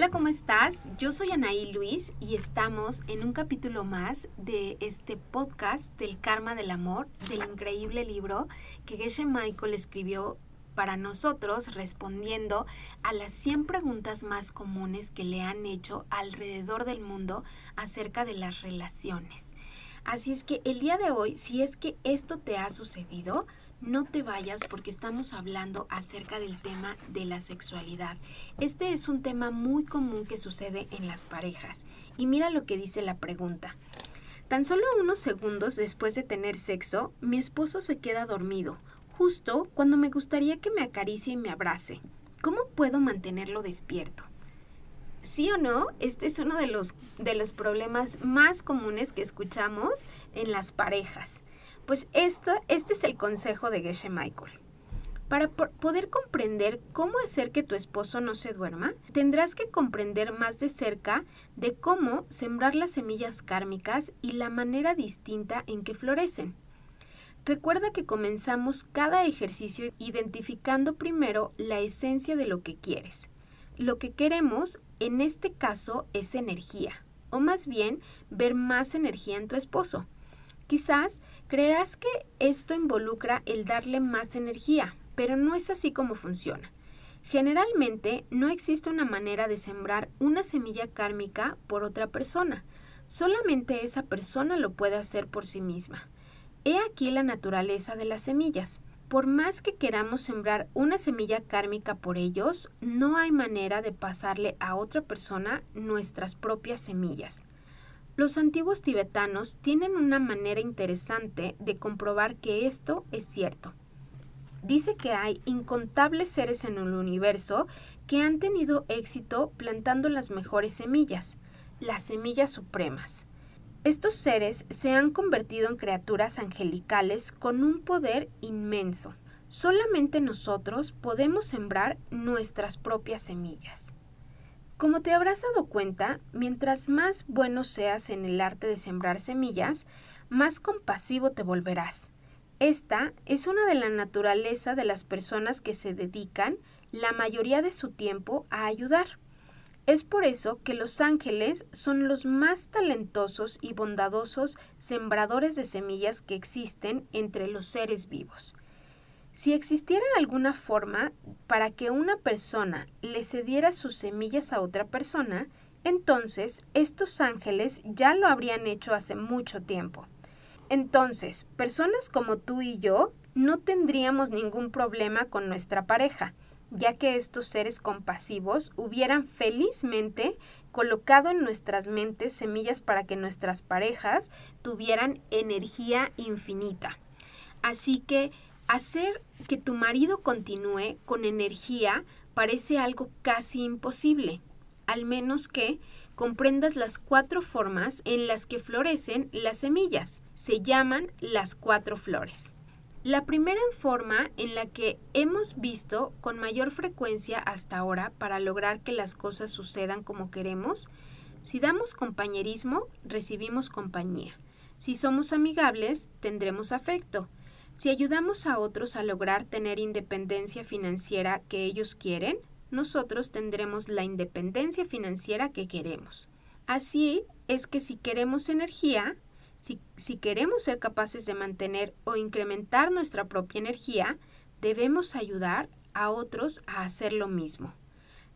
Hola, ¿cómo estás? Yo soy Anaí Luis y estamos en un capítulo más de este podcast del karma del amor, del increíble libro que Geshe Michael escribió para nosotros respondiendo a las 100 preguntas más comunes que le han hecho alrededor del mundo acerca de las relaciones. Así es que el día de hoy, si es que esto te ha sucedido, no te vayas porque estamos hablando acerca del tema de la sexualidad. Este es un tema muy común que sucede en las parejas. Y mira lo que dice la pregunta. Tan solo unos segundos después de tener sexo, mi esposo se queda dormido, justo cuando me gustaría que me acaricie y me abrace. ¿Cómo puedo mantenerlo despierto? Sí o no, este es uno de los, de los problemas más comunes que escuchamos en las parejas. Pues esto, este es el consejo de Geshe Michael. Para poder comprender cómo hacer que tu esposo no se duerma, tendrás que comprender más de cerca de cómo sembrar las semillas kármicas y la manera distinta en que florecen. Recuerda que comenzamos cada ejercicio identificando primero la esencia de lo que quieres. Lo que queremos en este caso es energía, o más bien ver más energía en tu esposo. Quizás creerás que esto involucra el darle más energía, pero no es así como funciona. Generalmente no existe una manera de sembrar una semilla kármica por otra persona. Solamente esa persona lo puede hacer por sí misma. He aquí la naturaleza de las semillas. Por más que queramos sembrar una semilla kármica por ellos, no hay manera de pasarle a otra persona nuestras propias semillas. Los antiguos tibetanos tienen una manera interesante de comprobar que esto es cierto. Dice que hay incontables seres en el universo que han tenido éxito plantando las mejores semillas, las semillas supremas. Estos seres se han convertido en criaturas angelicales con un poder inmenso. Solamente nosotros podemos sembrar nuestras propias semillas. Como te habrás dado cuenta, mientras más bueno seas en el arte de sembrar semillas, más compasivo te volverás. Esta es una de la naturaleza de las personas que se dedican la mayoría de su tiempo a ayudar. Es por eso que los ángeles son los más talentosos y bondadosos sembradores de semillas que existen entre los seres vivos. Si existiera alguna forma para que una persona le cediera sus semillas a otra persona, entonces estos ángeles ya lo habrían hecho hace mucho tiempo. Entonces, personas como tú y yo no tendríamos ningún problema con nuestra pareja, ya que estos seres compasivos hubieran felizmente colocado en nuestras mentes semillas para que nuestras parejas tuvieran energía infinita. Así que Hacer que tu marido continúe con energía parece algo casi imposible, al menos que comprendas las cuatro formas en las que florecen las semillas. Se llaman las cuatro flores. La primera forma en la que hemos visto con mayor frecuencia hasta ahora para lograr que las cosas sucedan como queremos, si damos compañerismo, recibimos compañía. Si somos amigables, tendremos afecto. Si ayudamos a otros a lograr tener independencia financiera que ellos quieren, nosotros tendremos la independencia financiera que queremos. Así es que si queremos energía, si, queremos ser capaces de mantener o incrementar nuestra propia energía, debemos ayudar a otros a hacer lo mismo.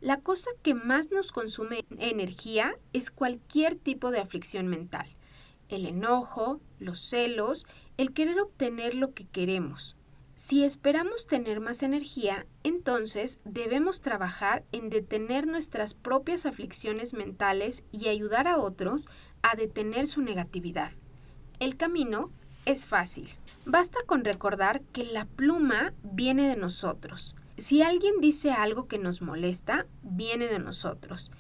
La cosa que más nos consume energía es cualquier tipo de aflicción mental. El enojo, los celos el querer obtener lo que queremos. Si esperamos tener más energía, entonces debemos trabajar en detener nuestras propias aflicciones mentales y ayudar a otros a detener su negatividad. El camino es fácil. Basta con recordar que la pluma viene de nosotros. Si alguien dice algo que nos molesta, viene de nosotros.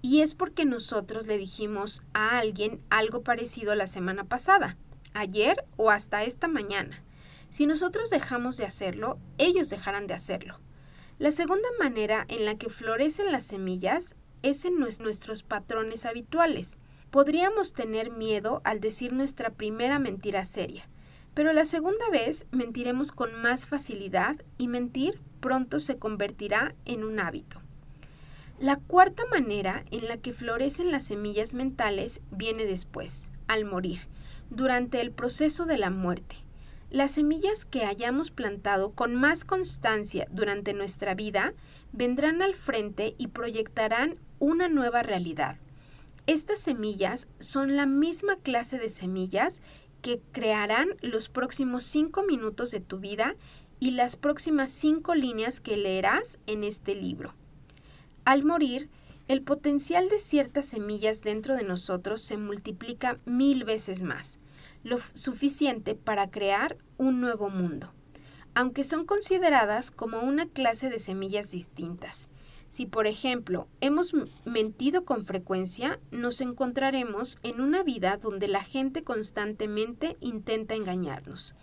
Y es porque nosotros le dijimos a alguien algo parecido la semana pasada ayer o hasta esta mañana. Si nosotros dejamos de hacerlo, ellos dejarán de hacerlo. La segunda manera en la que florecen las semillas es en nuestros patrones habituales. Podríamos tener miedo al decir nuestra primera mentira seria, pero la segunda vez mentiremos con más facilidad y mentir pronto se convertirá en un hábito. La cuarta manera en la que florecen las semillas mentales viene después, al morir, durante el proceso de la muerte. Las semillas que hayamos plantado con más constancia durante nuestra vida vendrán al frente y proyectarán una nueva realidad. Estas semillas son la misma clase de semillas que crearán los próximos cinco minutos de tu vida y las próximas cinco líneas que leerás en este libro. Al morir, el potencial de ciertas semillas dentro de nosotros se multiplica mil veces más, lo suficiente para crear un nuevo mundo, aunque son consideradas como una clase de semillas distintas. Si, por ejemplo, hemos mentido con frecuencia, nos encontraremos en una vida donde la gente constantemente intenta engañarnos.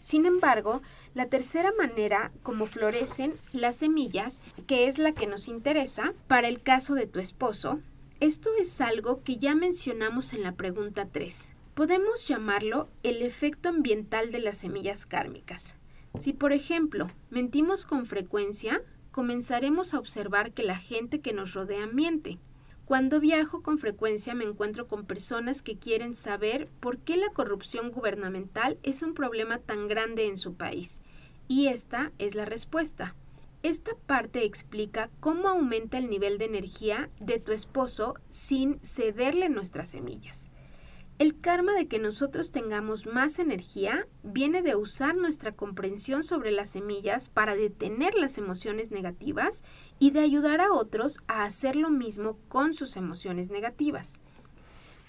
Sin embargo, la tercera manera como florecen las semillas, que es la que nos interesa, para el caso de tu esposo, esto es algo que ya mencionamos en la pregunta 3. Podemos llamarlo el efecto ambiental de las semillas kármicas. Si, por ejemplo, mentimos con frecuencia, comenzaremos a observar que la gente que nos rodea miente. Cuando viajo con frecuencia me encuentro con personas que quieren saber por qué la corrupción gubernamental es un problema tan grande en su país. Y esta es la respuesta. Esta parte explica cómo aumenta el nivel de energía de tu esposo sin cederle nuestras semillas. El karma de que nosotros tengamos más energía viene de usar nuestra comprensión sobre las semillas para detener las emociones negativas y de ayudar a otros a hacer lo mismo con sus emociones negativas.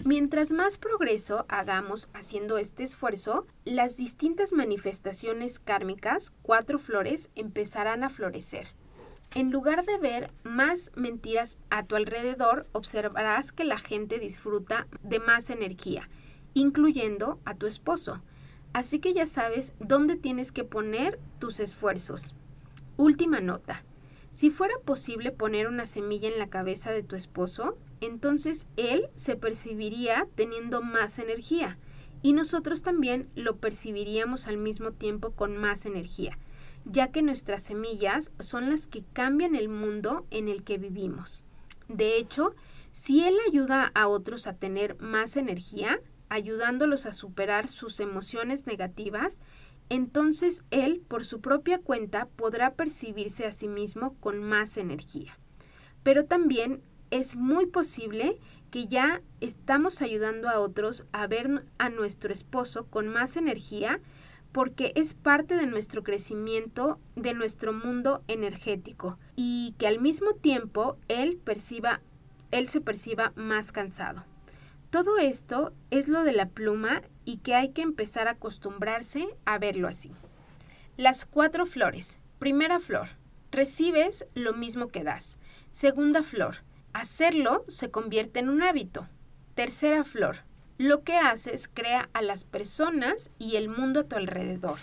Mientras más progreso hagamos haciendo este esfuerzo, las distintas manifestaciones kármicas, cuatro flores, empezarán a florecer. En lugar de ver más mentiras a tu alrededor, observarás que la gente disfruta de más energía, incluyendo a tu esposo. Así que ya sabes dónde tienes que poner tus esfuerzos. Última nota. Si fuera posible poner una semilla en la cabeza de tu esposo, entonces él se percibiría teniendo más energía y nosotros también lo percibiríamos al mismo tiempo con más energía ya que nuestras semillas son las que cambian el mundo en el que vivimos. De hecho, si Él ayuda a otros a tener más energía, ayudándolos a superar sus emociones negativas, entonces Él por su propia cuenta podrá percibirse a sí mismo con más energía. Pero también es muy posible que ya estamos ayudando a otros a ver a nuestro esposo con más energía porque es parte de nuestro crecimiento, de nuestro mundo energético y que al mismo tiempo él perciba, él se perciba más cansado. Todo esto es lo de la pluma y que hay que empezar a acostumbrarse a verlo así. Las cuatro flores. Primera flor. Recibes lo mismo que das. Segunda flor. Hacerlo se convierte en un hábito. Tercera flor lo que haces crea a las personas y el mundo a tu alrededor.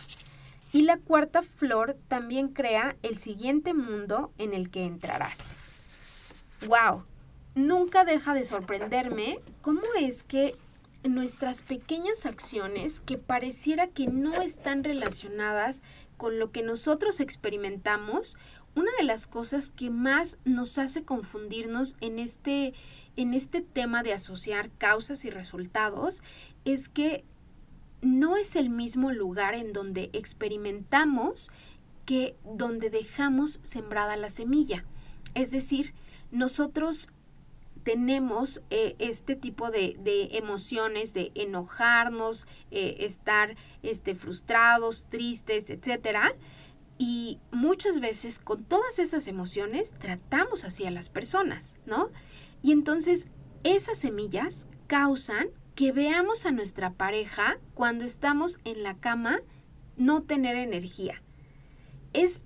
Y la cuarta flor también crea el siguiente mundo en el que entrarás. ¡Wow! Nunca deja de sorprenderme cómo es que nuestras pequeñas acciones que pareciera que no están relacionadas con lo que nosotros experimentamos, una de las cosas que más nos hace confundirnos en este en este tema de asociar causas y resultados es que no es el mismo lugar en donde experimentamos que donde dejamos sembrada la semilla. Es decir, nosotros tenemos eh, este tipo de, emociones de enojarnos, eh, estar este, frustrados, tristes, etcétera. Y muchas veces con todas esas emociones tratamos así a las personas, ¿no? Y entonces esas semillas causan que veamos a nuestra pareja cuando estamos en la cama no tener energía. Es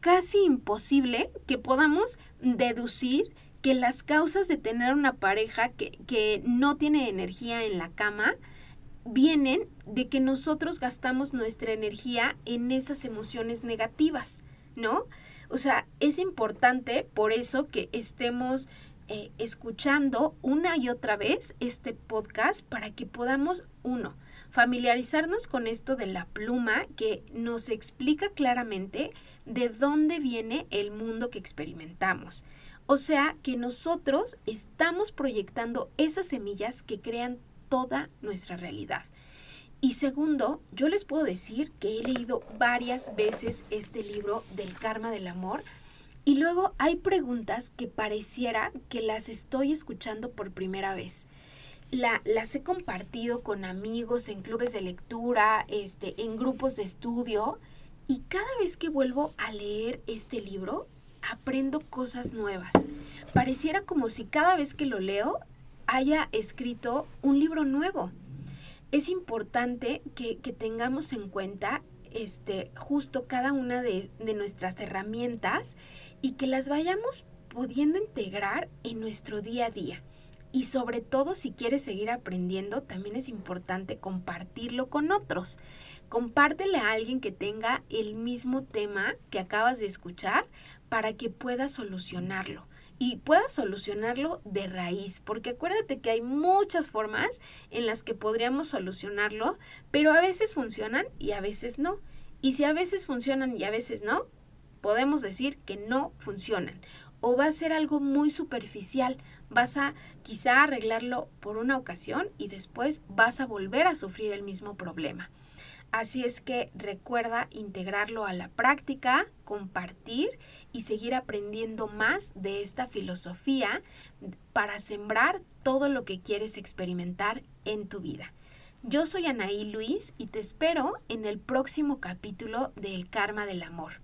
casi imposible que podamos deducir que las causas de tener una pareja que, que, no tiene energía en la cama vienen de que nosotros gastamos nuestra energía en esas emociones negativas, ¿no? O sea, es importante por eso que estemos eh, escuchando una y otra vez este podcast para que podamos, uno, familiarizarnos con esto de la pluma que nos explica claramente de dónde viene el mundo que experimentamos. O sea que nosotros estamos proyectando esas semillas que crean toda nuestra realidad. Y segundo, yo les puedo decir que he leído varias veces este libro del karma del amor y luego hay preguntas que pareciera que las estoy escuchando por primera vez. La, las he compartido con amigos en clubes de lectura, este, en grupos de estudio y cada vez que vuelvo a leer este libro aprendo cosas nuevas. Pareciera como si cada vez que lo leo haya escrito un libro nuevo. Es importante que, que tengamos en cuenta este, justo cada una de, de nuestras herramientas y que las vayamos pudiendo integrar en nuestro día a día. Y sobre todo si quieres seguir aprendiendo, también es importante compartirlo con otros. Compártele a alguien que tenga el mismo tema que acabas de escuchar para que pueda solucionarlo y pueda solucionarlo de raíz, porque acuérdate que hay muchas formas en las que podríamos solucionarlo, pero a veces funcionan y a veces no. Y si a veces funcionan y a veces no, podemos decir que no funcionan. O va a ser algo muy superficial, vas a quizá arreglarlo por una ocasión y después vas a volver a sufrir el mismo problema. Así es que recuerda integrarlo a la práctica, compartir y seguir aprendiendo más de esta filosofía para sembrar todo lo que quieres experimentar en tu vida. Yo soy Anaí Luis y te espero en el próximo capítulo de El Karma del Amor.